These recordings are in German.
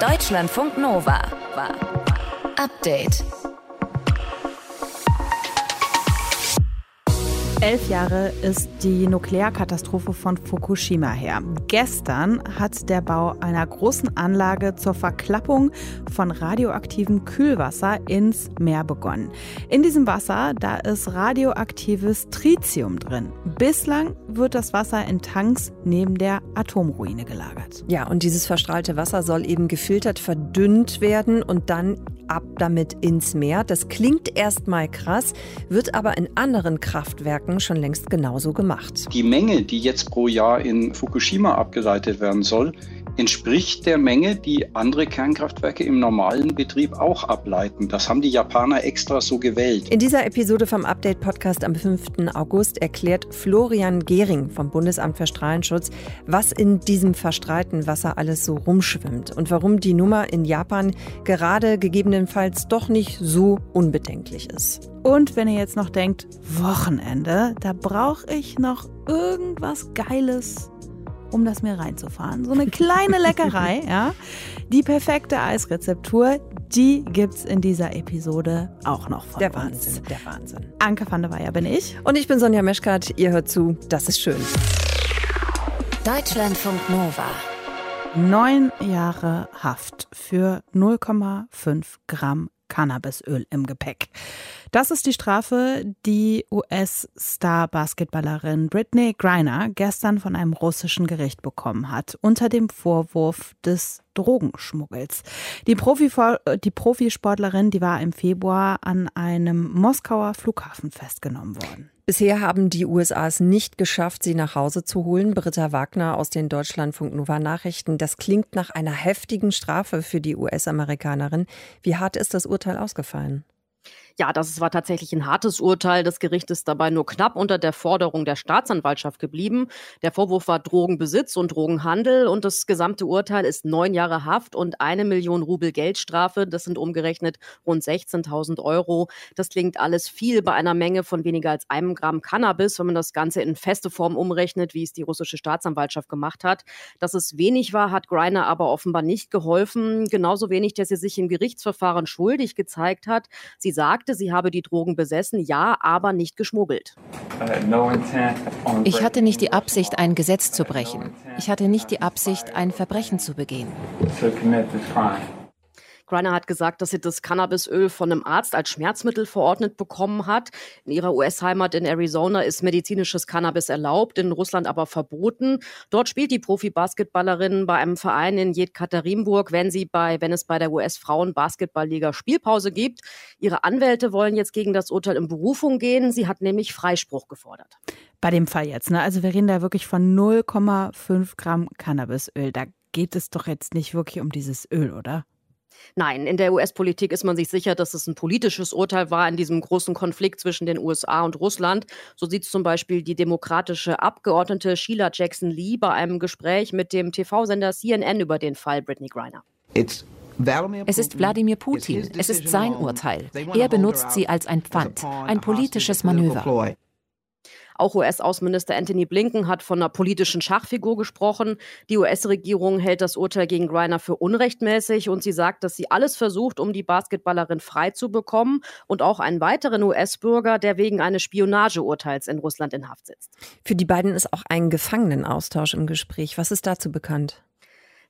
Deutschlandfunk Nova. Update. Elf Jahre ist die Nuklearkatastrophe von Fukushima her. Gestern hat der Bau einer großen Anlage zur Verklappung von radioaktivem Kühlwasser ins Meer begonnen. In diesem Wasser, da ist radioaktives Tritium drin. Bislang wird das Wasser in Tanks neben der Atomruine gelagert. Ja, und dieses verstrahlte Wasser soll eben gefiltert, verdünnt werden und dann ab damit ins Meer. Das klingt erstmal krass, wird aber in anderen Kraftwerken schon längst genauso gemacht. Die Menge, die jetzt pro Jahr in Fukushima abgeleitet werden soll, entspricht der Menge, die andere Kernkraftwerke im normalen Betrieb auch ableiten. Das haben die Japaner extra so gewählt. In dieser Episode vom Update Podcast am 5. August erklärt Florian Gehring vom Bundesamt für Strahlenschutz, was in diesem verstrahlten Wasser alles so rumschwimmt und warum die Nummer in Japan gerade gegebenenfalls doch nicht so unbedenklich ist. Und wenn ihr jetzt noch denkt, Wochenende, da brauche ich noch irgendwas Geiles um das Meer reinzufahren. So eine kleine Leckerei, ja. Die perfekte Eisrezeptur, die gibt's in dieser Episode auch noch von Der uns. Wahnsinn, der Wahnsinn. Anke van der Weyer bin ich. Und ich bin Sonja Meschkat, ihr hört zu, das ist schön. Deutschlandfunk Nova. Neun Jahre Haft für 0,5 Gramm Cannabisöl im Gepäck. Das ist die Strafe, die US-Star-Basketballerin Britney Griner gestern von einem russischen Gericht bekommen hat, unter dem Vorwurf des Drogenschmuggels. Die, die Profisportlerin, die war im Februar an einem Moskauer Flughafen festgenommen worden. Bisher haben die USA es nicht geschafft, sie nach Hause zu holen. Britta Wagner aus den Deutschlandfunk Nova Nachrichten. Das klingt nach einer heftigen Strafe für die US-Amerikanerin. Wie hart ist das Urteil ausgefallen? Ja, das war tatsächlich ein hartes Urteil. Das Gericht ist dabei nur knapp unter der Forderung der Staatsanwaltschaft geblieben. Der Vorwurf war Drogenbesitz und Drogenhandel und das gesamte Urteil ist neun Jahre Haft und eine Million Rubel Geldstrafe. Das sind umgerechnet rund 16.000 Euro. Das klingt alles viel bei einer Menge von weniger als einem Gramm Cannabis, wenn man das Ganze in feste Form umrechnet, wie es die russische Staatsanwaltschaft gemacht hat. Dass es wenig war, hat Greiner aber offenbar nicht geholfen. Genauso wenig, dass sie sich im Gerichtsverfahren schuldig gezeigt hat. Sie sagt, sagte, sie habe die Drogen besessen, ja, aber nicht geschmuggelt. Ich hatte nicht die Absicht, ein Gesetz zu brechen. Ich hatte nicht die Absicht, ein Verbrechen zu begehen. Griner hat gesagt, dass sie das Cannabisöl von einem Arzt als Schmerzmittel verordnet bekommen hat. In ihrer US-Heimat in Arizona ist medizinisches Cannabis erlaubt, in Russland aber verboten. Dort spielt die Profi-Basketballerin bei einem Verein in Jekaterinburg, wenn sie bei, wenn es bei der US-Frauen-Basketballliga Spielpause gibt. Ihre Anwälte wollen jetzt gegen das Urteil in Berufung gehen. Sie hat nämlich Freispruch gefordert. Bei dem Fall jetzt, ne? Also wir reden da wirklich von 0,5 Gramm Cannabisöl. Da geht es doch jetzt nicht wirklich um dieses Öl, oder? Nein, in der US-Politik ist man sich sicher, dass es ein politisches Urteil war in diesem großen Konflikt zwischen den USA und Russland. So sieht es zum Beispiel die demokratische Abgeordnete Sheila Jackson Lee bei einem Gespräch mit dem TV-Sender CNN über den Fall Britney Griner. Es ist Wladimir Putin. Es ist sein Urteil. Er benutzt sie als ein Pfand, ein politisches Manöver. Auch US-Außenminister Anthony Blinken hat von einer politischen Schachfigur gesprochen. Die US-Regierung hält das Urteil gegen Griner für unrechtmäßig und sie sagt, dass sie alles versucht, um die Basketballerin frei zu bekommen und auch einen weiteren US-Bürger, der wegen eines Spionageurteils in Russland in Haft sitzt. Für die beiden ist auch ein Gefangenenaustausch im Gespräch. Was ist dazu bekannt?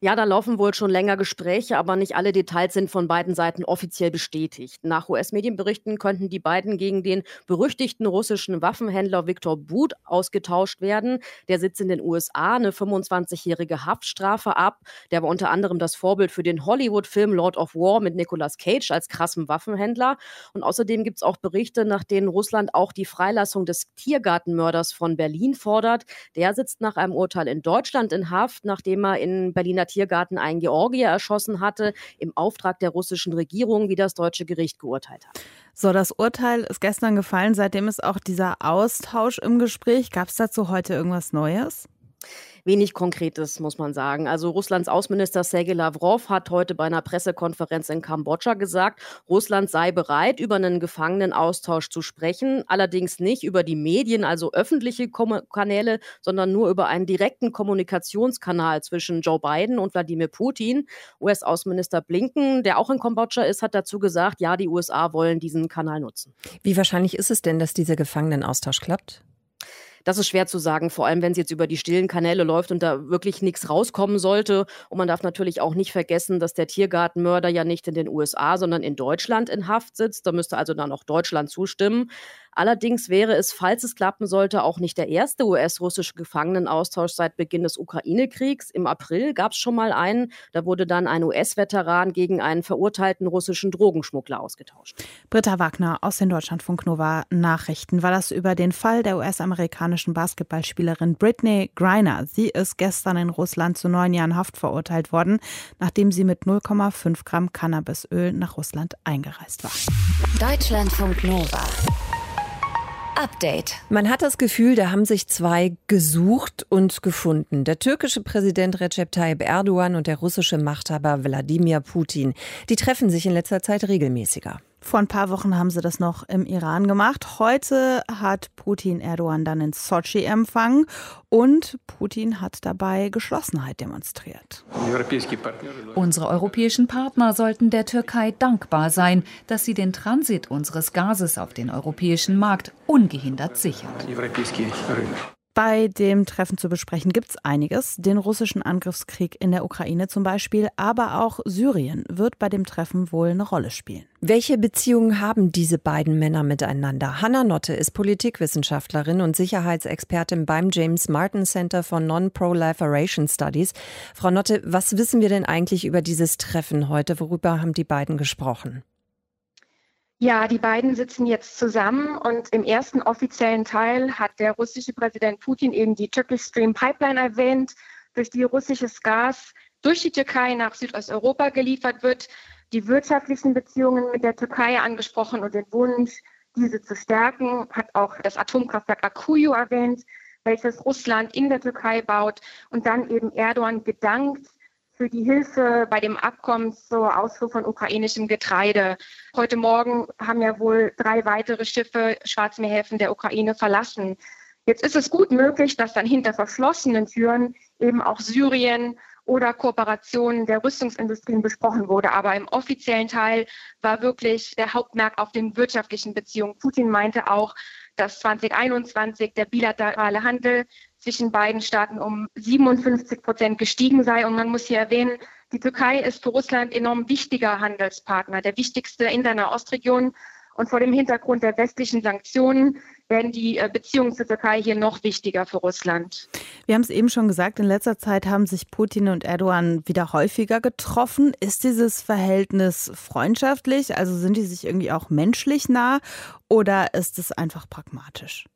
Ja, da laufen wohl schon länger Gespräche, aber nicht alle Details sind von beiden Seiten offiziell bestätigt. Nach US-Medienberichten könnten die beiden gegen den berüchtigten russischen Waffenhändler Viktor But ausgetauscht werden. Der sitzt in den USA eine 25-jährige Haftstrafe ab. Der war unter anderem das Vorbild für den Hollywood-Film Lord of War mit Nicolas Cage als krassem Waffenhändler. Und außerdem gibt es auch Berichte, nach denen Russland auch die Freilassung des Tiergartenmörders von Berlin fordert. Der sitzt nach einem Urteil in Deutschland in Haft, nachdem er in Berliner Tiergarten einen Georgier erschossen hatte, im Auftrag der russischen Regierung, wie das deutsche Gericht geurteilt hat. So, das Urteil ist gestern gefallen. Seitdem ist auch dieser Austausch im Gespräch. Gab es dazu heute irgendwas Neues? Wenig Konkretes, muss man sagen. Also Russlands Außenminister Sergei Lavrov hat heute bei einer Pressekonferenz in Kambodscha gesagt, Russland sei bereit, über einen Gefangenenaustausch zu sprechen, allerdings nicht über die Medien, also öffentliche Kanäle, sondern nur über einen direkten Kommunikationskanal zwischen Joe Biden und Wladimir Putin. US-Außenminister Blinken, der auch in Kambodscha ist, hat dazu gesagt, ja, die USA wollen diesen Kanal nutzen. Wie wahrscheinlich ist es denn, dass dieser Gefangenenaustausch klappt? Das ist schwer zu sagen, vor allem wenn es jetzt über die stillen Kanäle läuft und da wirklich nichts rauskommen sollte. Und man darf natürlich auch nicht vergessen, dass der Tiergartenmörder ja nicht in den USA, sondern in Deutschland in Haft sitzt. Da müsste also dann auch Deutschland zustimmen. Allerdings wäre es, falls es klappen sollte, auch nicht der erste US-russische Gefangenenaustausch seit Beginn des Ukraine-Kriegs. Im April gab es schon mal einen. Da wurde dann ein US-Veteran gegen einen verurteilten russischen Drogenschmuggler ausgetauscht. Britta Wagner aus den Deutschlandfunk Nova Nachrichten war das über den Fall der US-amerikanischen Basketballspielerin Britney Griner. Sie ist gestern in Russland zu neun Jahren Haft verurteilt worden, nachdem sie mit 0,5 Gramm Cannabisöl nach Russland eingereist war. Deutschlandfunk Nova. Update. Man hat das Gefühl, da haben sich zwei gesucht und gefunden. Der türkische Präsident Recep Tayyip Erdogan und der russische Machthaber Wladimir Putin. Die treffen sich in letzter Zeit regelmäßiger. Vor ein paar Wochen haben sie das noch im Iran gemacht. Heute hat Putin Erdogan dann in Sochi empfangen und Putin hat dabei Geschlossenheit demonstriert. Unsere europäischen Partner sollten der Türkei dankbar sein, dass sie den Transit unseres Gases auf den europäischen Markt ungehindert sichert. Bei dem Treffen zu besprechen gibt es einiges. Den russischen Angriffskrieg in der Ukraine zum Beispiel, aber auch Syrien wird bei dem Treffen wohl eine Rolle spielen. Welche Beziehungen haben diese beiden Männer miteinander? Hanna Notte ist Politikwissenschaftlerin und Sicherheitsexpertin beim James Martin Center for Non-Proliferation Studies. Frau Notte, was wissen wir denn eigentlich über dieses Treffen heute? Worüber haben die beiden gesprochen? Ja, die beiden sitzen jetzt zusammen und im ersten offiziellen Teil hat der russische Präsident Putin eben die Turkish Stream Pipeline erwähnt, durch die russisches Gas durch die Türkei nach Südosteuropa geliefert wird, die wirtschaftlichen Beziehungen mit der Türkei angesprochen und den Wunsch, diese zu stärken, hat auch das Atomkraftwerk Akuyu erwähnt, welches Russland in der Türkei baut. Und dann eben Erdogan gedankt für die Hilfe bei dem Abkommen zur Ausfuhr von ukrainischem Getreide. Heute Morgen haben ja wohl drei weitere Schiffe Schwarzmeerhäfen der Ukraine verlassen. Jetzt ist es gut möglich, dass dann hinter verschlossenen Türen eben auch Syrien oder Kooperationen der Rüstungsindustrien besprochen wurde. Aber im offiziellen Teil war wirklich der Hauptmerk auf den wirtschaftlichen Beziehungen. Putin meinte auch, dass 2021 der bilaterale Handel zwischen beiden Staaten um 57 Prozent gestiegen sei. Und man muss hier erwähnen, die Türkei ist für Russland enorm wichtiger Handelspartner, der wichtigste in der Nahostregion. Und vor dem Hintergrund der westlichen Sanktionen werden die äh, Beziehungen zur Türkei hier noch wichtiger für Russland. Wir haben es eben schon gesagt, in letzter Zeit haben sich Putin und Erdogan wieder häufiger getroffen. Ist dieses Verhältnis freundschaftlich? Also sind die sich irgendwie auch menschlich nah oder ist es einfach pragmatisch?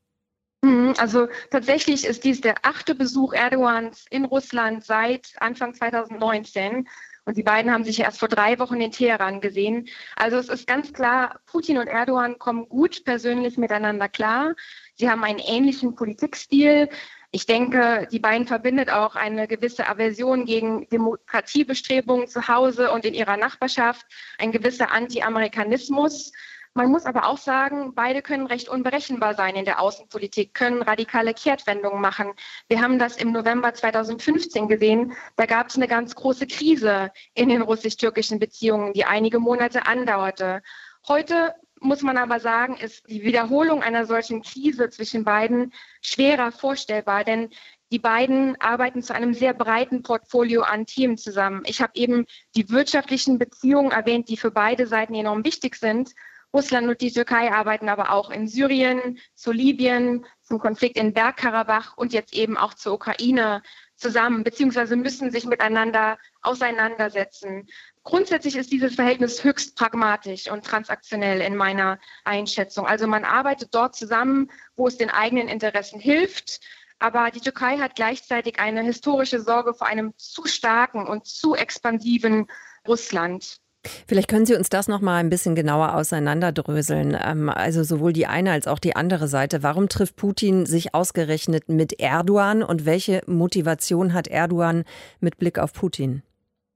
Mhm, also tatsächlich ist dies der achte Besuch Erdogans in Russland seit Anfang 2019. Und die beiden haben sich erst vor drei Wochen in Teheran gesehen. Also es ist ganz klar, Putin und Erdogan kommen gut persönlich miteinander klar. Sie haben einen ähnlichen Politikstil. Ich denke, die beiden verbindet auch eine gewisse Aversion gegen Demokratiebestrebungen zu Hause und in ihrer Nachbarschaft, ein gewisser Anti-Amerikanismus. Man muss aber auch sagen, beide können recht unberechenbar sein in der Außenpolitik, können radikale Kehrtwendungen machen. Wir haben das im November 2015 gesehen. Da gab es eine ganz große Krise in den russisch-türkischen Beziehungen, die einige Monate andauerte. Heute muss man aber sagen, ist die Wiederholung einer solchen Krise zwischen beiden schwerer vorstellbar, denn die beiden arbeiten zu einem sehr breiten Portfolio an Themen zusammen. Ich habe eben die wirtschaftlichen Beziehungen erwähnt, die für beide Seiten enorm wichtig sind. Russland und die Türkei arbeiten aber auch in Syrien, zu Libyen, zum Konflikt in Bergkarabach und jetzt eben auch zur Ukraine zusammen, beziehungsweise müssen sich miteinander auseinandersetzen. Grundsätzlich ist dieses Verhältnis höchst pragmatisch und transaktionell in meiner Einschätzung. Also man arbeitet dort zusammen, wo es den eigenen Interessen hilft. Aber die Türkei hat gleichzeitig eine historische Sorge vor einem zu starken und zu expansiven Russland. Vielleicht können Sie uns das noch mal ein bisschen genauer auseinanderdröseln. Ähm, also sowohl die eine als auch die andere Seite. Warum trifft Putin sich ausgerechnet mit Erdogan und welche Motivation hat Erdogan mit Blick auf Putin?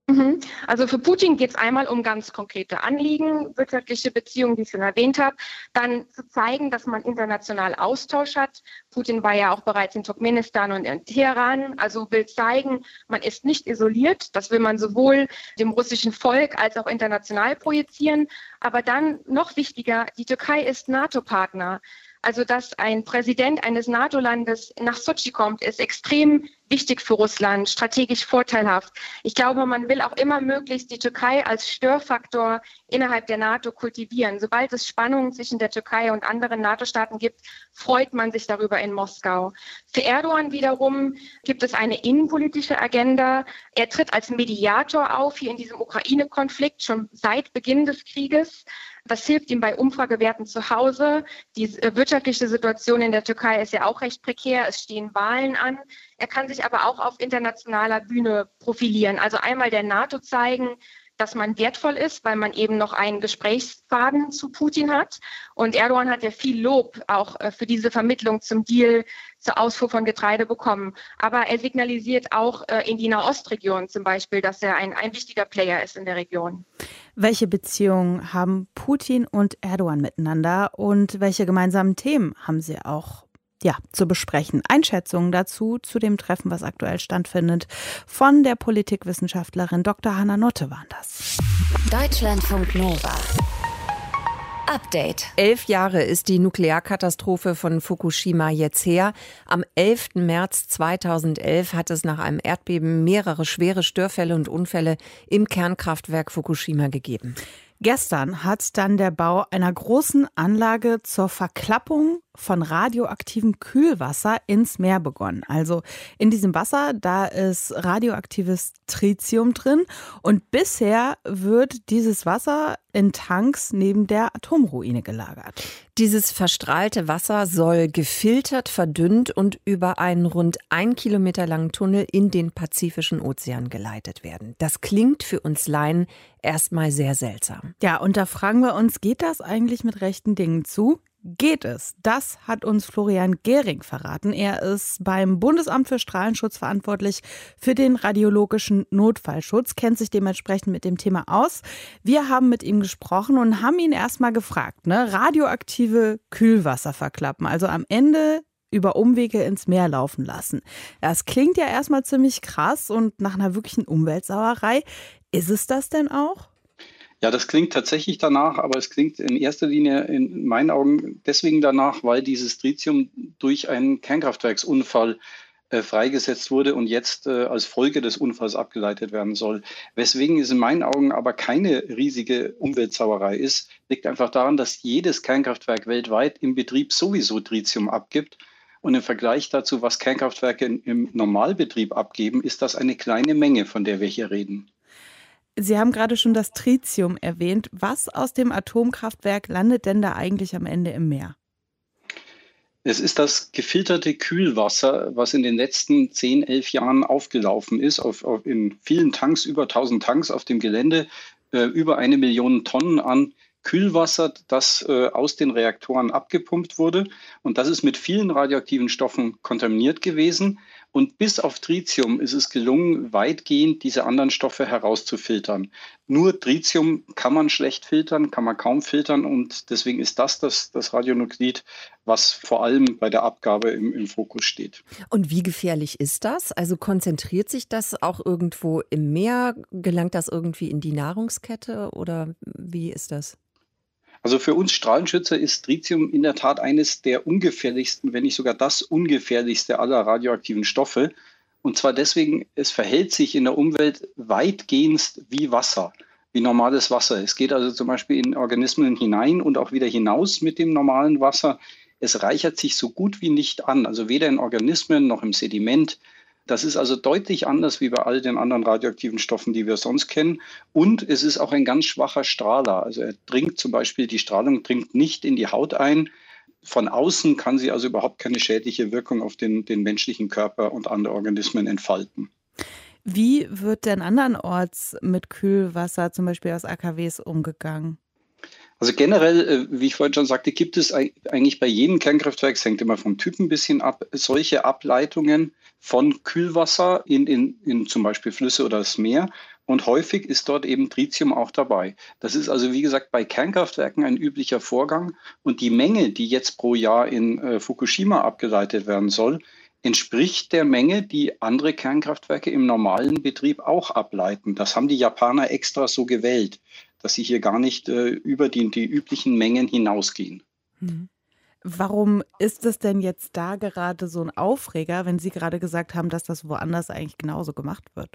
Mhm. Also für Putin geht es einmal um ganz konkrete Anliegen, wirtschaftliche Beziehungen, die ich schon erwähnt habe, dann zu zeigen, dass man international Austausch hat. Putin war ja auch bereits in Turkmenistan und in Teheran, also will zeigen, man ist nicht isoliert. Das will man sowohl dem russischen Volk als auch international projizieren. Aber dann noch wichtiger, die Türkei ist NATO-Partner. Also, dass ein Präsident eines NATO-Landes nach Sochi kommt, ist extrem wichtig für Russland, strategisch vorteilhaft. Ich glaube, man will auch immer möglichst die Türkei als Störfaktor innerhalb der NATO kultivieren. Sobald es Spannungen zwischen der Türkei und anderen NATO-Staaten gibt, freut man sich darüber in Moskau. Für Erdogan wiederum gibt es eine innenpolitische Agenda. Er tritt als Mediator auf hier in diesem Ukraine-Konflikt schon seit Beginn des Krieges. Das hilft ihm bei Umfragewerten zu Hause. Die äh, wirtschaftliche Situation in der Türkei ist ja auch recht prekär. Es stehen Wahlen an. Er kann sich aber auch auf internationaler Bühne profilieren. Also einmal der NATO zeigen, dass man wertvoll ist, weil man eben noch einen Gesprächsfaden zu Putin hat. Und Erdogan hat ja viel Lob auch äh, für diese Vermittlung zum Deal zur Ausfuhr von Getreide bekommen. Aber er signalisiert auch äh, in die Nahostregion zum Beispiel, dass er ein, ein wichtiger Player ist in der Region. Welche Beziehungen haben Putin und Erdogan miteinander und welche gemeinsamen Themen haben sie auch ja, zu besprechen. Einschätzungen dazu, zu dem Treffen, was aktuell stattfindet, von der Politikwissenschaftlerin Dr. Hanna Notte waren das. Deutschlandfunk Nova. Update. Elf Jahre ist die Nuklearkatastrophe von Fukushima jetzt her. Am 11. März 2011 hat es nach einem Erdbeben mehrere schwere Störfälle und Unfälle im Kernkraftwerk Fukushima gegeben. Gestern hat dann der Bau einer großen Anlage zur Verklappung von radioaktivem Kühlwasser ins Meer begonnen. Also in diesem Wasser, da ist radioaktives Tritium drin und bisher wird dieses Wasser in Tanks neben der Atomruine gelagert. Dieses verstrahlte Wasser soll gefiltert, verdünnt und über einen rund ein Kilometer langen Tunnel in den Pazifischen Ozean geleitet werden. Das klingt für uns Laien erstmal sehr seltsam. Ja, und da fragen wir uns, geht das eigentlich mit rechten Dingen zu? Geht es? Das hat uns Florian Gehring verraten. Er ist beim Bundesamt für Strahlenschutz verantwortlich für den radiologischen Notfallschutz, kennt sich dementsprechend mit dem Thema aus. Wir haben mit ihm gesprochen und haben ihn erstmal gefragt, ne? radioaktive Kühlwasser verklappen, also am Ende über Umwege ins Meer laufen lassen. Das klingt ja erstmal ziemlich krass und nach einer wirklichen Umweltsauerei. Ist es das denn auch? Ja, das klingt tatsächlich danach, aber es klingt in erster Linie in meinen Augen deswegen danach, weil dieses Tritium durch einen Kernkraftwerksunfall äh, freigesetzt wurde und jetzt äh, als Folge des Unfalls abgeleitet werden soll. Weswegen es in meinen Augen aber keine riesige Umweltsauerei ist, liegt einfach daran, dass jedes Kernkraftwerk weltweit im Betrieb sowieso Tritium abgibt. Und im Vergleich dazu, was Kernkraftwerke im Normalbetrieb abgeben, ist das eine kleine Menge, von der wir hier reden. Sie haben gerade schon das Tritium erwähnt. Was aus dem Atomkraftwerk landet denn da eigentlich am Ende im Meer? Es ist das gefilterte Kühlwasser, was in den letzten 10, 11 Jahren aufgelaufen ist, auf, auf in vielen Tanks, über 1000 Tanks auf dem Gelände, äh, über eine Million Tonnen an Kühlwasser, das äh, aus den Reaktoren abgepumpt wurde. Und das ist mit vielen radioaktiven Stoffen kontaminiert gewesen. Und bis auf Tritium ist es gelungen, weitgehend diese anderen Stoffe herauszufiltern. Nur Tritium kann man schlecht filtern, kann man kaum filtern. Und deswegen ist das das, das Radionuklid, was vor allem bei der Abgabe im, im Fokus steht. Und wie gefährlich ist das? Also konzentriert sich das auch irgendwo im Meer? Gelangt das irgendwie in die Nahrungskette oder wie ist das? Also für uns Strahlenschützer ist Tritium in der Tat eines der ungefährlichsten, wenn nicht sogar das ungefährlichste aller radioaktiven Stoffe. Und zwar deswegen, es verhält sich in der Umwelt weitgehend wie Wasser, wie normales Wasser. Es geht also zum Beispiel in Organismen hinein und auch wieder hinaus mit dem normalen Wasser. Es reichert sich so gut wie nicht an, also weder in Organismen noch im Sediment das ist also deutlich anders wie bei all den anderen radioaktiven Stoffen, die wir sonst kennen. Und es ist auch ein ganz schwacher Strahler. Also er dringt zum Beispiel, die Strahlung dringt nicht in die Haut ein. Von außen kann sie also überhaupt keine schädliche Wirkung auf den, den menschlichen Körper und andere Organismen entfalten. Wie wird denn andernorts mit Kühlwasser, zum Beispiel aus AKWs, umgegangen? Also generell, äh, wie ich vorhin schon sagte, gibt es eigentlich bei jedem Kernkraftwerk, es hängt immer vom Typ ein bisschen ab, solche Ableitungen von Kühlwasser in, in, in zum Beispiel Flüsse oder das Meer. Und häufig ist dort eben Tritium auch dabei. Das ist also, wie gesagt, bei Kernkraftwerken ein üblicher Vorgang. Und die Menge, die jetzt pro Jahr in äh, Fukushima abgeleitet werden soll, entspricht der Menge, die andere Kernkraftwerke im normalen Betrieb auch ableiten. Das haben die Japaner extra so gewählt dass sie hier gar nicht äh, über die, die üblichen Mengen hinausgehen. Mhm. Warum ist es denn jetzt da gerade so ein Aufreger, wenn Sie gerade gesagt haben, dass das woanders eigentlich genauso gemacht wird?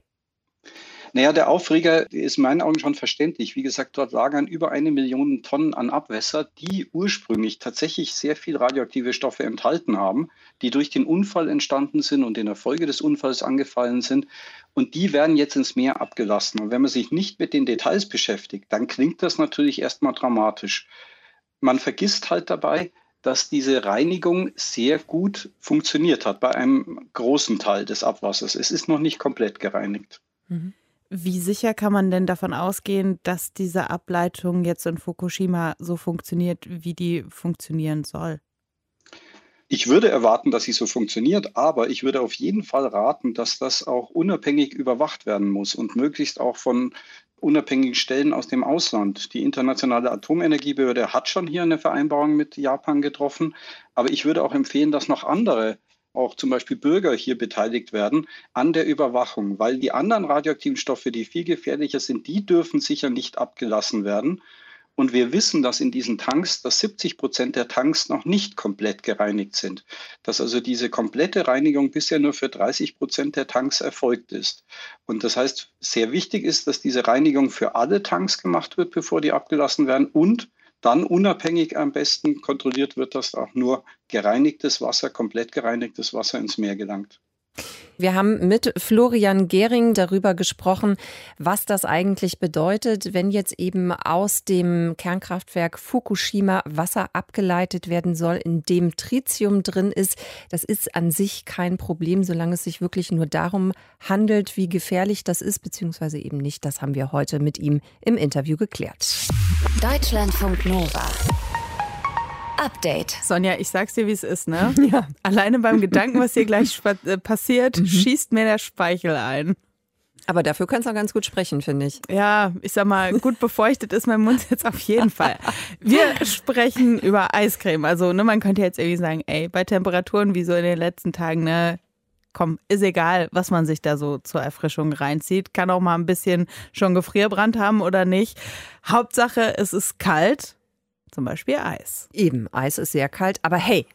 Naja, der Aufreger ist in meinen Augen schon verständlich. Wie gesagt, dort lagern über eine Million Tonnen an Abwässer, die ursprünglich tatsächlich sehr viel radioaktive Stoffe enthalten haben, die durch den Unfall entstanden sind und in der Folge des Unfalls angefallen sind. Und die werden jetzt ins Meer abgelassen. Und wenn man sich nicht mit den Details beschäftigt, dann klingt das natürlich erstmal dramatisch. Man vergisst halt dabei, dass diese Reinigung sehr gut funktioniert hat bei einem großen Teil des Abwassers. Es ist noch nicht komplett gereinigt. Mhm. Wie sicher kann man denn davon ausgehen, dass diese Ableitung jetzt in Fukushima so funktioniert, wie die funktionieren soll? Ich würde erwarten, dass sie so funktioniert, aber ich würde auf jeden Fall raten, dass das auch unabhängig überwacht werden muss und möglichst auch von unabhängigen Stellen aus dem Ausland. Die Internationale Atomenergiebehörde hat schon hier eine Vereinbarung mit Japan getroffen, aber ich würde auch empfehlen, dass noch andere auch zum Beispiel Bürger hier beteiligt werden an der Überwachung, weil die anderen radioaktiven Stoffe, die viel gefährlicher sind, die dürfen sicher nicht abgelassen werden. Und wir wissen, dass in diesen Tanks, dass 70 Prozent der Tanks noch nicht komplett gereinigt sind. Dass also diese komplette Reinigung bisher nur für 30 Prozent der Tanks erfolgt ist. Und das heißt, sehr wichtig ist, dass diese Reinigung für alle Tanks gemacht wird, bevor die abgelassen werden und dann unabhängig am besten kontrolliert wird, dass auch nur gereinigtes Wasser, komplett gereinigtes Wasser ins Meer gelangt. Wir haben mit Florian Gehring darüber gesprochen, was das eigentlich bedeutet, wenn jetzt eben aus dem Kernkraftwerk Fukushima Wasser abgeleitet werden soll, in dem Tritium drin ist. Das ist an sich kein Problem, solange es sich wirklich nur darum handelt, wie gefährlich das ist, beziehungsweise eben nicht. Das haben wir heute mit ihm im Interview geklärt. Deutschlandfunk Nova. Update. Sonja, ich sag's dir, wie es ist, ne? Ja. Alleine beim Gedanken, was hier gleich äh, passiert, mhm. schießt mir der Speichel ein. Aber dafür kannst du auch ganz gut sprechen, finde ich. Ja, ich sag mal, gut befeuchtet ist mein Mund jetzt auf jeden Fall. Wir sprechen über Eiscreme. Also, ne, man könnte jetzt irgendwie sagen, ey, bei Temperaturen wie so in den letzten Tagen, ne, komm, ist egal, was man sich da so zur Erfrischung reinzieht. Kann auch mal ein bisschen schon Gefrierbrand haben oder nicht. Hauptsache, es ist kalt zum Beispiel Eis. Eben, Eis ist sehr kalt. Aber hey,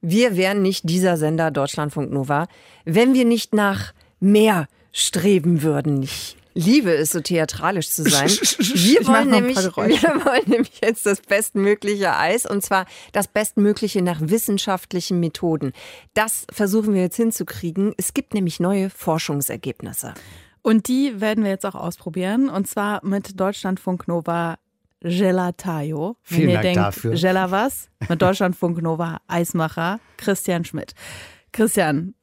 wir wären nicht dieser Sender Deutschlandfunk Nova, wenn wir nicht nach mehr streben würden. Ich liebe es, so theatralisch zu sein. Wir wollen, nämlich, wir wollen nämlich jetzt das bestmögliche Eis und zwar das bestmögliche nach wissenschaftlichen Methoden. Das versuchen wir jetzt hinzukriegen. Es gibt nämlich neue Forschungsergebnisse. Und die werden wir jetzt auch ausprobieren und zwar mit Deutschlandfunk Nova Gelataio. Vielen Wenn ihr Dank denkt, dafür. Gela was? Mit Deutschlandfunk Nova Eismacher Christian Schmidt. Christian,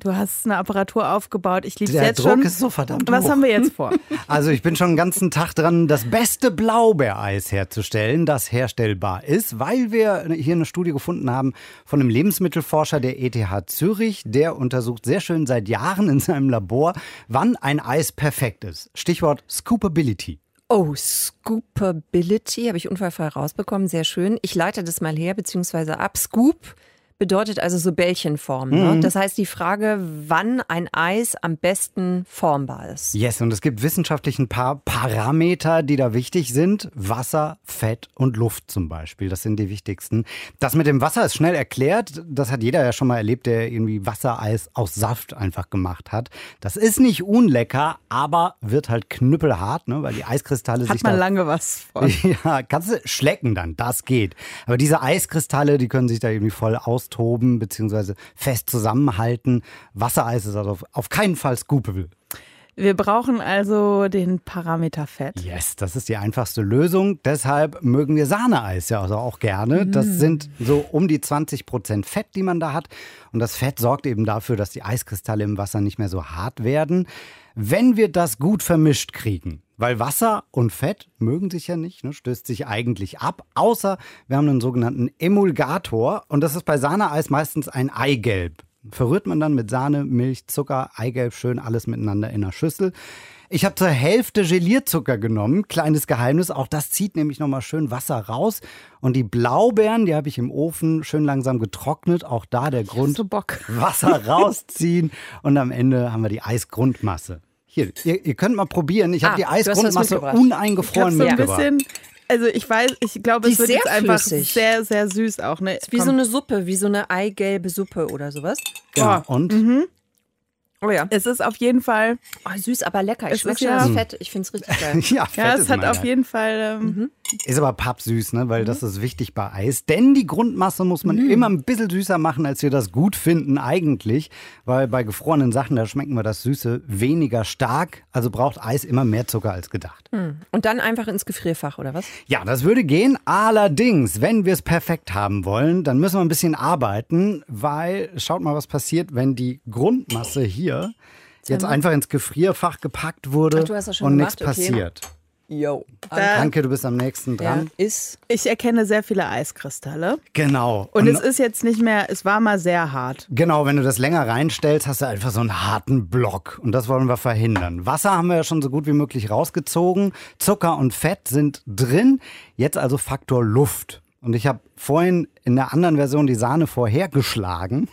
Du hast eine Apparatur aufgebaut. Ich liebe es jetzt Druck schon. ist so verdammt Was hoch. haben wir jetzt vor? Also ich bin schon den ganzen Tag dran, das beste Blaubeereis herzustellen, das herstellbar ist, weil wir hier eine Studie gefunden haben von einem Lebensmittelforscher der ETH Zürich. Der untersucht sehr schön seit Jahren in seinem Labor, wann ein Eis perfekt ist. Stichwort Scoopability. Oh, Scoopability habe ich unfallfrei rausbekommen. Sehr schön. Ich leite das mal her, beziehungsweise ab. Scoop bedeutet also so Bällchenform. Ne? Mhm. Das heißt die Frage, wann ein Eis am besten formbar ist. Yes, und es gibt wissenschaftlich ein paar Parameter, die da wichtig sind. Wasser, Fett und Luft zum Beispiel. Das sind die wichtigsten. Das mit dem Wasser ist schnell erklärt. Das hat jeder ja schon mal erlebt, der irgendwie Wassereis aus Saft einfach gemacht hat. Das ist nicht unlecker, aber wird halt knüppelhart, ne? weil die Eiskristalle hat sich. Hat man lange was von. Ja, kannst du schlecken dann, das geht. Aber diese Eiskristalle, die können sich da irgendwie voll aus austoben bzw. fest zusammenhalten. Wassereis ist also auf, keinen Fall scoopable. Wir brauchen also den Parameter Fett. Yes, das ist die einfachste Lösung. Deshalb mögen wir Sahneeis ja also auch gerne. Das Mm. sind so um die 20 Prozent Fett, die man da hat. Und das Fett sorgt eben dafür, dass die Eiskristalle im Wasser nicht mehr so hart werden. Wenn wir das gut vermischt kriegen, weil Wasser und Fett mögen sich ja nicht, ne, stößt sich eigentlich ab, außer wir haben einen sogenannten Emulgator. Und das ist bei Sahneeis meistens ein Eigelb. Verrührt man dann mit Sahne, Milch, Zucker, Eigelb schön alles miteinander in einer Schüssel. Ich habe zur Hälfte Gelierzucker genommen. Kleines Geheimnis, auch das zieht nämlich nochmal schön Wasser raus. Und die Blaubeeren, die habe ich im Ofen schön langsam getrocknet. Auch da der Grund, so Bock. Wasser rausziehen. Und am Ende haben wir die Eisgrundmasse. Hier, ihr, ihr könnt mal probieren. Ich habe Ah, die hast was Eisgrundmasse mitgebracht. Ich habe uneingefroren so ein mitgebracht. bisschen, also ich weiß, ich glaube, Die es wird ist jetzt einfach flüssig. sehr, sehr süß auch. Ne? Wie Komm. so eine Suppe, wie so eine eigelbe Suppe oder sowas. Genau. Und Oh ja. Es ist auf jeden Fall, Oh, süß, aber lecker. Ich Es schmecke ist schon ja- das Fett. Ich finde es richtig geil. ja, Fett ja, ist es hat auf jeden Fall, ähm, Mhm. Ist aber pappsüß, ne? weil das ist wichtig bei Eis. Denn die Grundmasse muss man Mhm. immer ein bisschen süßer machen, als wir das gut finden eigentlich. Weil bei gefrorenen Sachen, da schmecken wir das Süße weniger stark. Also braucht Eis immer mehr Zucker als gedacht. Und dann einfach ins Gefrierfach, oder was? Ja, das würde gehen. Allerdings, wenn wir es perfekt haben wollen, dann müssen wir ein bisschen arbeiten, weil schaut mal, was passiert, wenn die Grundmasse hier jetzt einfach ins Gefrierfach gepackt wurde Ach, du hast das schon und nichts okay. passiert. Yo. Danke, du bist am nächsten Ja, dran. ist. ich erkenne sehr viele Eiskristalle. Genau. Und es ist jetzt nicht mehr, es war mal sehr hart. Genau, wenn du das länger reinstellst, hast du einfach so einen harten Block. Und das wollen wir verhindern. Wasser haben wir ja schon so gut wie möglich rausgezogen. Zucker und Fett sind drin. Jetzt also Faktor Luft. Und ich habe vorhin in der anderen Version die Sahne vorhergeschlagen,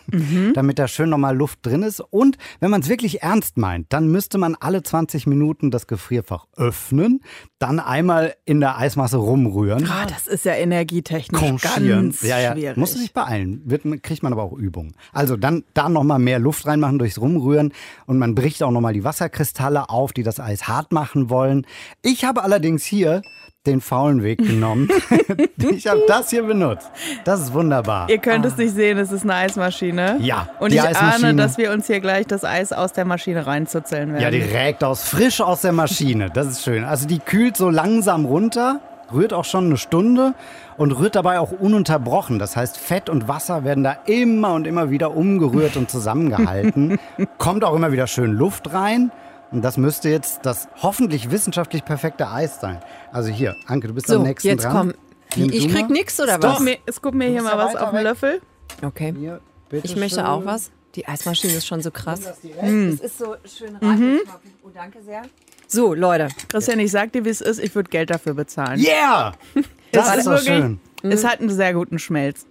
damit da schön nochmal Luft drin ist. Und wenn man es wirklich ernst meint, dann müsste man alle 20 Minuten das Gefrierfach öffnen, dann einmal in der Eismasse rumrühren. Ah, das ist ja energietechnisch Konchieren. ganz ja, ja. schwierig. Muss sich beeilen. Wird, kriegt man aber auch Übung. Also dann da nochmal mehr Luft reinmachen durchs Rumrühren und man bricht auch nochmal die Wasserkristalle auf, die das Eis hart machen wollen. Ich habe allerdings hier den faulen Weg genommen. ich habe das hier benutzt. Das ist wunderbar. Ihr könnt es nicht sehen, es ist eine Eismaschine. Ja, Und ich Eismaschine. ahne, dass wir uns hier gleich das Eis aus der Maschine reinzuzeln werden. Ja, direkt aus, frisch aus der Maschine. Das ist schön. Also die kühlt so langsam runter, rührt auch schon eine Stunde und rührt dabei auch ununterbrochen. Das heißt, Fett und Wasser werden da immer und immer wieder umgerührt und zusammengehalten. Kommt auch immer wieder schön Luft rein. Und das müsste jetzt das hoffentlich wissenschaftlich perfekte Eis sein. Also hier, Anke, du bist So, am nächsten jetzt dran. komm. Ich krieg nix oder Guck was? mir, es guckt mir hier mal was auf den. Löffel. Okay. Hier, bitte Ich möchte schön. auch was. Die Eismaschine ist schon so krass. Hm. Es ist so schön rein. Oh, danke sehr. So, Leute. Christian, ich sag dir, wie es ist, ich würde Geld dafür bezahlen. Yeah! Das Es ist doch schön. Es hat einen sehr guten Schmelz.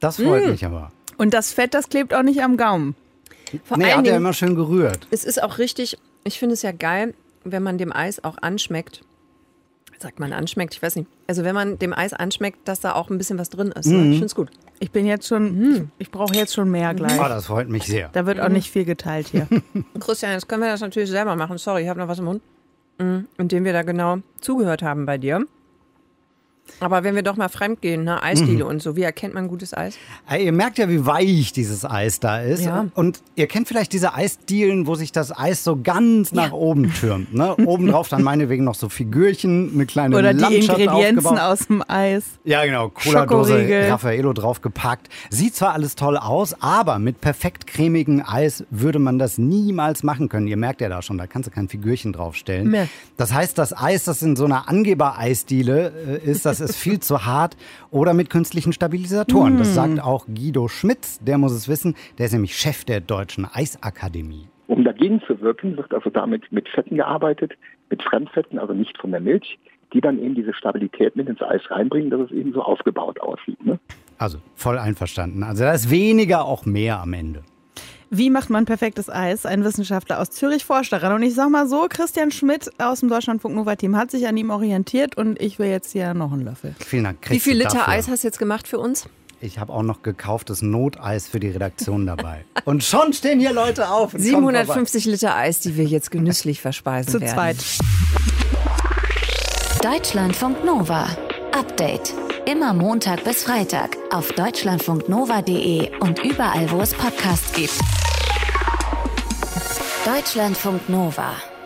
Das freut Mm. mich aber. Und das Fett, das klebt auch nicht am Gaumen. Vor Nee, allen hat er immer schön gerührt. es ist auch richtig, ich finde es ja geil, wenn man dem Eis auch anschmeckt. Sagt man anschmeckt, ich weiß nicht. Also wenn man dem Eis anschmeckt, dass da auch ein bisschen was drin ist. Mhm. Ne? Ich finde es gut. Ich bin jetzt schon, ich, ich brauche jetzt schon mehr gleich. Oh, das freut mich sehr. Da wird auch nicht viel geteilt hier. Christian, jetzt können wir das natürlich selber machen. Sorry, ich habe noch was im Mund. Mhm. Indem wir da genau zugehört haben bei dir. Aber wenn wir doch mal fremdgehen, ne? Eisdiele Mhm. und so, wie erkennt man gutes Eis? Ey, Ihr merkt ja, wie weich dieses Eis da ist. Ja. Und ihr kennt vielleicht diese Eisdielen, wo sich das Eis so ganz nach oben türmt. Ne? Obendrauf dann meinetwegen noch so Figürchen, eine kleine Oder die Landschaft Ingredienzen aufgebaut. aus dem Eis. Ja, genau. Cola-Dose. Raffaello draufgepackt. Sieht zwar alles toll aus, aber mit perfekt cremigem Eis würde man das niemals machen können. Ihr merkt ja da schon, da kannst du kein Figürchen draufstellen. Nee. Das heißt, das Eis, das in so einer Angeber-Eisdiele äh, ist, das ist viel zu hart oder mit künstlichen Stabilisatoren. Das sagt auch Guido Schmitz, der muss es wissen. Der ist nämlich Chef der Deutschen Eisakademie. Um dagegen zu wirken, wird also damit mit Fetten gearbeitet, mit Fremdfetten, also nicht von der Milch, die dann eben diese Stabilität mit ins Eis reinbringen, dass es eben so aufgebaut aussieht. Ne? Also voll einverstanden. Also da ist weniger auch mehr am Ende. Wie macht man perfektes Eis? Ein Wissenschaftler aus Zürich forscht daran. Und ich sag mal so, Christian Schmidt aus dem Deutschlandfunk Nova Team hat sich an ihm orientiert und ich will jetzt hier noch einen Löffel. Vielen Dank. Wie kriegst viel Liter dafür. Eis hast du jetzt gemacht für uns? Ich habe auch noch gekauftes Noteis für die Redaktion dabei. Und schon stehen hier Leute auf. und kommen vorbei. 750 Liter Eis, die wir jetzt genüsslich verspeisen Zu werden. zweit. Deutschlandfunk Nova. Update. Immer Montag bis Freitag auf deutschlandfunknova.de und überall, wo es Podcasts gibt. Deutschlandfunk Nova